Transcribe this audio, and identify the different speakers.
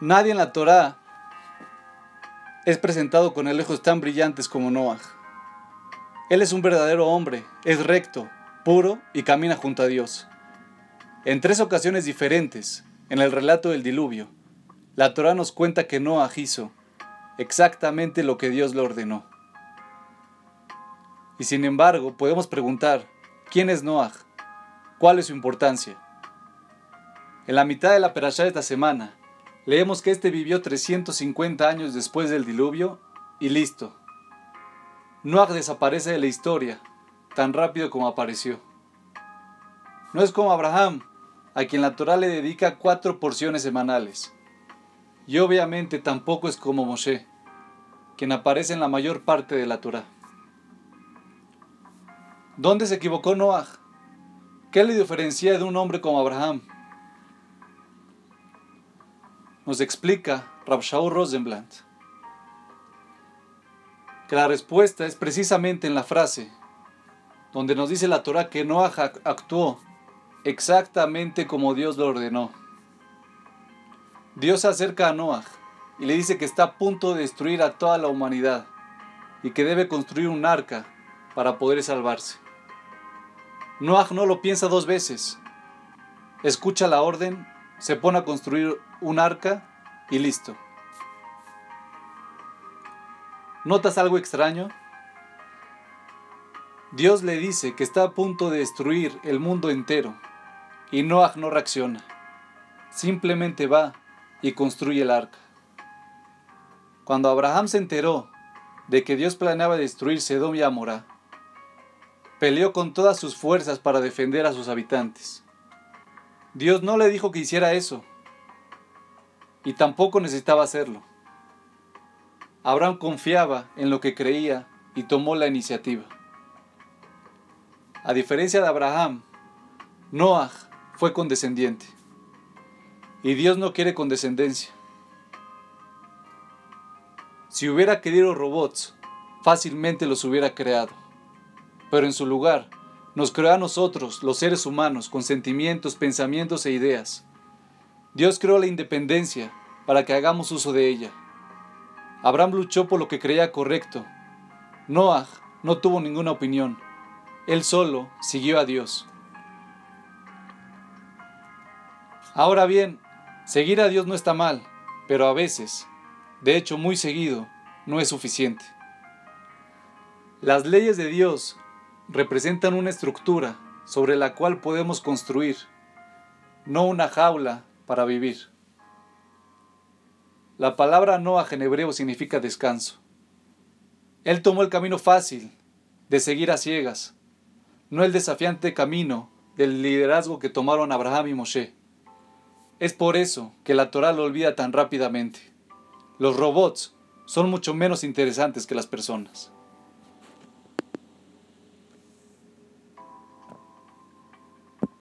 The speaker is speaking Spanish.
Speaker 1: Nadie en la Torá es presentado con lejos tan brillantes como Noah. Él es un verdadero hombre, es recto, puro y camina junto a Dios. En tres ocasiones diferentes, en el relato del diluvio, la Torá nos cuenta que Noah hizo exactamente lo que Dios le ordenó. Y sin embargo, podemos preguntar, ¿quién es Noah? ¿Cuál es su importancia? En la mitad de la perashá de esta semana, leemos que este vivió 350 años después del diluvio y listo. Noah desaparece de la historia tan rápido como apareció. No es como Abraham, a quien la Torah le dedica cuatro porciones semanales. Y obviamente tampoco es como Moshe, quien aparece en la mayor parte de la Torah. ¿Dónde se equivocó Noah? ¿Qué le diferencia de un hombre como Abraham? Nos explica Rabshaw Rosenblatt que la respuesta es precisamente en la frase donde nos dice la Torah que Noah actuó exactamente como Dios lo ordenó. Dios se acerca a Noah y le dice que está a punto de destruir a toda la humanidad y que debe construir un arca para poder salvarse. Noah no lo piensa dos veces. Escucha la orden, se pone a construir un arca y listo. ¿Notas algo extraño? Dios le dice que está a punto de destruir el mundo entero y Noah no reacciona. Simplemente va y construye el arca. Cuando Abraham se enteró de que Dios planeaba destruir Sedom y Amorá, peleó con todas sus fuerzas para defender a sus habitantes. Dios no le dijo que hiciera eso, y tampoco necesitaba hacerlo. Abraham confiaba en lo que creía y tomó la iniciativa. A diferencia de Abraham, Noah fue condescendiente. Y Dios no quiere condescendencia. Si hubiera querido robots, fácilmente los hubiera creado. Pero en su lugar, nos creó a nosotros, los seres humanos, con sentimientos, pensamientos e ideas. Dios creó la independencia para que hagamos uso de ella. Abraham luchó por lo que creía correcto. Noah no tuvo ninguna opinión. Él solo siguió a Dios. Ahora bien, seguir a Dios no está mal, pero a veces, de hecho muy seguido, no es suficiente. Las leyes de Dios representan una estructura sobre la cual podemos construir, no una jaula para vivir. La palabra Noah en hebreo significa descanso. Él tomó el camino fácil de seguir a ciegas, no el desafiante camino del liderazgo que tomaron Abraham y Moshe. Es por eso que la Torah lo olvida tan rápidamente. Los robots son mucho menos interesantes que las personas.